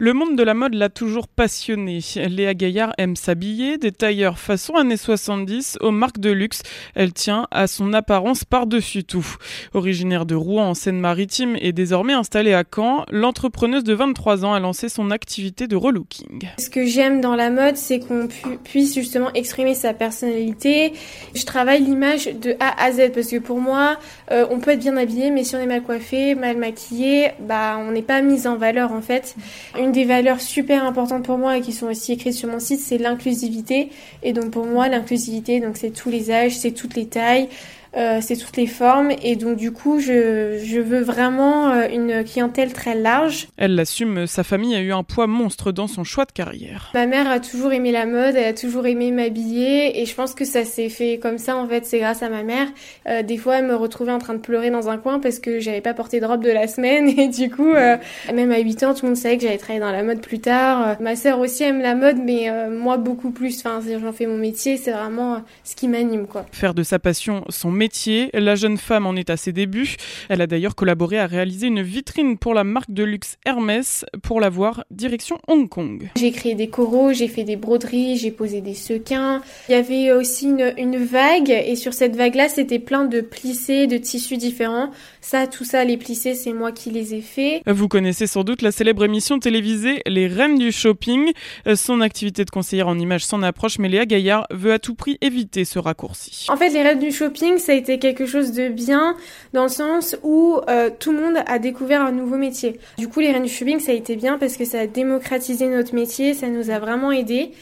Le monde de la mode l'a toujours passionné. Léa Gaillard aime s'habiller, des tailleurs façon années 70 aux marques de luxe. Elle tient à son apparence par-dessus tout. Originaire de Rouen en Seine-Maritime et désormais installée à Caen, l'entrepreneuse de 23 ans a lancé son activité de relooking. Ce que j'aime dans la mode, c'est qu'on puisse justement exprimer sa personnalité. Je travaille l'image de A à Z parce que pour moi, euh, on peut être bien habillé, mais si on est mal coiffé, mal maquillé, bah on n'est pas mis en valeur en fait des valeurs super importantes pour moi et qui sont aussi écrites sur mon site, c'est l'inclusivité. Et donc pour moi, l'inclusivité, c'est tous les âges, c'est toutes les tailles. Euh, c'est toutes les formes et donc du coup je, je veux vraiment euh, une clientèle très large. Elle l'assume, sa famille a eu un poids monstre dans son choix de carrière. Ma mère a toujours aimé la mode, elle a toujours aimé m'habiller et je pense que ça s'est fait comme ça en fait, c'est grâce à ma mère. Euh, des fois elle me retrouvait en train de pleurer dans un coin parce que j'avais pas porté de robe de la semaine et du coup même à 8 ans tout le monde savait que j'allais travailler dans la mode plus tard. Ma sœur aussi aime la mode mais moi beaucoup plus, enfin j'en fais mon métier, c'est vraiment ce qui m'anime quoi. Faire de sa passion son métier la jeune femme en est à ses débuts. Elle a d'ailleurs collaboré à réaliser une vitrine pour la marque de luxe Hermès pour la voir direction Hong Kong. J'ai créé des coraux, j'ai fait des broderies, j'ai posé des sequins. Il y avait aussi une, vague et sur cette vague-là, c'était plein de plissés, de tissus différents. Ça, tout ça, les plissés, c'est moi qui les ai faits. Vous connaissez sans doute la célèbre émission télévisée Les Reines du Shopping. Son activité de conseillère en images s'en approche, mais Léa Gaillard veut à tout prix éviter ce raccourci. En fait, les Reines du Shopping, ça a été quelque chose de bien dans le sens où euh, tout le monde a découvert un nouveau métier. Du coup, les reines du shopping, ça a été bien parce que ça a démocratisé notre métier, ça nous a vraiment aidés.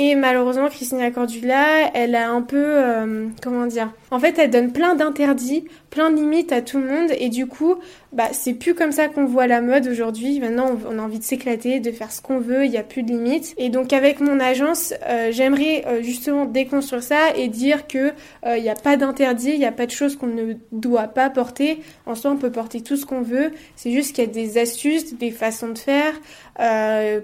Et malheureusement, Christina Cordula, elle a un peu, euh, comment dire, en fait, elle donne plein d'interdits, plein de limites à tout le monde, et du coup, bah, c'est plus comme ça qu'on voit la mode aujourd'hui. Maintenant, on a envie de s'éclater, de faire ce qu'on veut, il n'y a plus de limites. Et donc, avec mon agence, euh, j'aimerais euh, justement déconstruire ça et dire que il n'y a pas d'interdit, il n'y a pas de choses qu'on ne doit pas porter. En soi, on peut porter tout ce qu'on veut. C'est juste qu'il y a des astuces, des façons de faire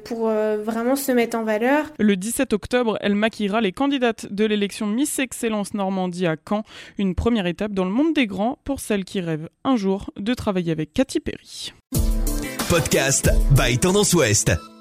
pour vraiment se mettre en valeur. Le 17 octobre, elle maquillera les candidates de l'élection Miss Excellence Normandie à Caen, une première étape dans le monde des grands pour celles qui rêvent un jour de travailler avec Katy Perry. Podcast by Tendance Ouest.